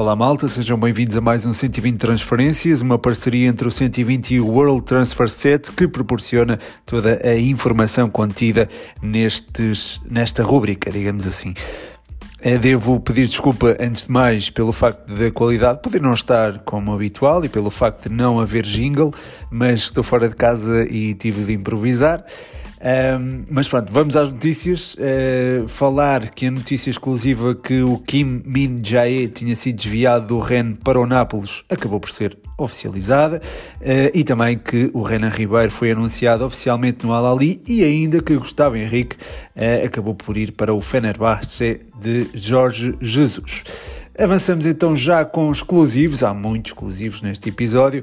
Olá malta, sejam bem-vindos a mais um 120 Transferências, uma parceria entre o 120 e o World Transfer Set que proporciona toda a informação contida nestes, nesta rúbrica, digamos assim. Eh, devo pedir desculpa, antes de mais, pelo facto da qualidade poder não estar como habitual e pelo facto de não haver jingle, mas estou fora de casa e tive de improvisar. Um, mas pronto, vamos às notícias. Uh, falar que a notícia exclusiva que o Kim Min Jae tinha sido desviado do Ren para o Nápoles acabou por ser oficializada uh, e também que o Renan Ribeiro foi anunciado oficialmente no Al-Ali e ainda que Gustavo Henrique uh, acabou por ir para o Fenerbahçe de Jorge Jesus. Avançamos então já com exclusivos, há muitos exclusivos neste episódio.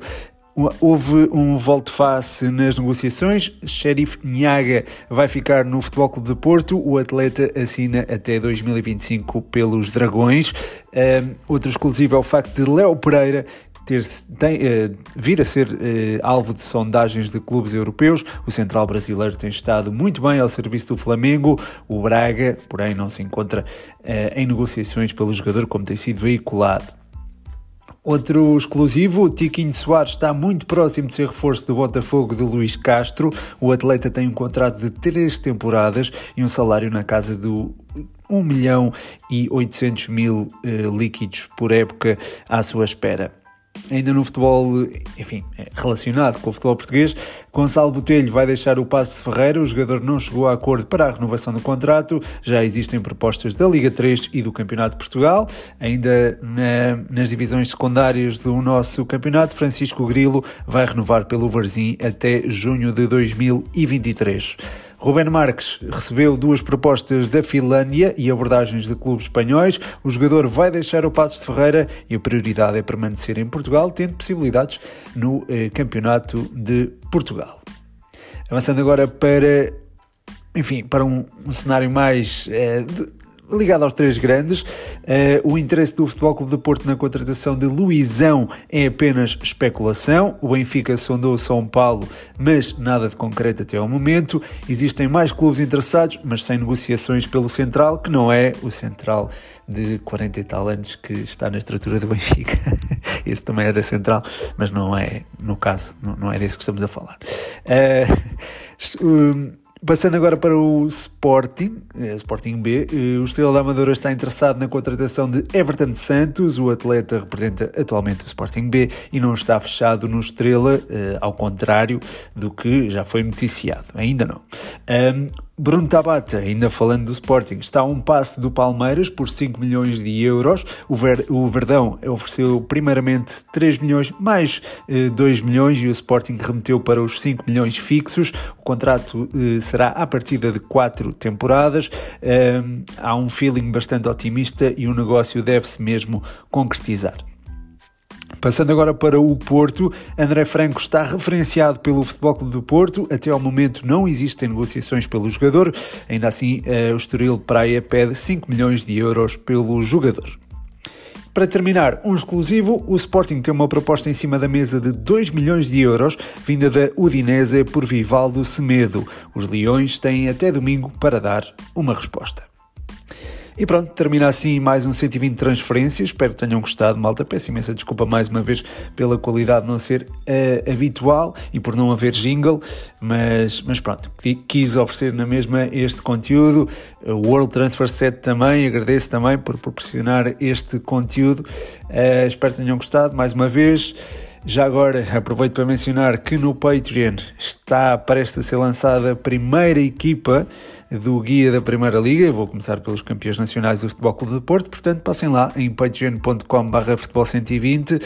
Houve um volte-face nas negociações. Sheriff Nhaga vai ficar no Futebol Clube de Porto. O atleta assina até 2025 pelos Dragões. Um, outro exclusivo é o facto de Léo Pereira ter, tem, uh, vir a ser uh, alvo de sondagens de clubes europeus. O central brasileiro tem estado muito bem ao serviço do Flamengo. O Braga, porém, não se encontra uh, em negociações pelo jogador, como tem sido veiculado. Outro exclusivo, o Tiquinho Soares está muito próximo de ser reforço do Botafogo de Luís Castro. O atleta tem um contrato de três temporadas e um salário na casa do 1 milhão e 800 mil eh, líquidos por época à sua espera ainda no futebol, enfim, é relacionado com o futebol português, Gonçalo Botelho vai deixar o Passo de Ferreira, o jogador não chegou a acordo para a renovação do contrato, já existem propostas da Liga 3 e do Campeonato de Portugal, ainda na, nas divisões secundárias do nosso campeonato, Francisco Grilo vai renovar pelo Varzim até junho de 2023. Ruben Marques recebeu duas propostas da Finlândia e abordagens de clubes espanhóis. O jogador vai deixar o Passos de Ferreira e a prioridade é permanecer em Portugal, tendo possibilidades no eh, Campeonato de Portugal. Avançando agora para, enfim, para um, um cenário mais eh, ligado aos três grandes. Uh, o interesse do Futebol Clube de Porto na contratação de Luizão é apenas especulação. O Benfica sondou São Paulo, mas nada de concreto até ao momento. Existem mais clubes interessados, mas sem negociações pelo Central, que não é o Central de 40 e tal anos que está na estrutura do Benfica. Esse também era Central, mas não é, no caso, não, é desse que estamos a falar. Uh, Passando agora para o Sporting, eh, Sporting B, eh, o Estrela da Amadora está interessado na contratação de Everton Santos. O atleta representa atualmente o Sporting B e não está fechado no Estrela, eh, ao contrário do que já foi noticiado. Ainda não. Bruno Tabata, ainda falando do Sporting, está a um passo do Palmeiras por 5 milhões de euros. O, Ver, o Verdão ofereceu primeiramente 3 milhões mais eh, 2 milhões e o Sporting remeteu para os 5 milhões fixos. O contrato eh, será a partir de 4 temporadas. Eh, há um feeling bastante otimista e o negócio deve-se mesmo concretizar. Passando agora para o Porto, André Franco está referenciado pelo Futebol Clube do Porto. Até ao momento não existem negociações pelo jogador. Ainda assim, eh, o Estoril Praia pede 5 milhões de euros pelo jogador. Para terminar, um exclusivo, o Sporting tem uma proposta em cima da mesa de 2 milhões de euros, vinda da Udinese por Vivaldo Semedo. Os Leões têm até domingo para dar uma resposta. E pronto, termina assim mais um 120 transferências. Espero que tenham gostado, malta. Peço imensa desculpa mais uma vez pela qualidade não ser uh, habitual e por não haver jingle, mas, mas pronto, quis oferecer na mesma este conteúdo. O World Transfer Set também, agradeço também por proporcionar este conteúdo. Uh, espero que tenham gostado mais uma vez. Já agora aproveito para mencionar que no Patreon está prestes a ser lançada a primeira equipa do Guia da Primeira Liga. Eu vou começar pelos campeões nacionais do Futebol Clube de Porto, portanto passem lá em patreon.com.br futebol 120 uh,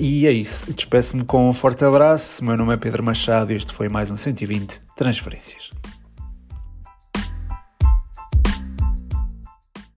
e é isso. Despeço-me com um forte abraço. Meu nome é Pedro Machado e este foi mais um 120 Transferências.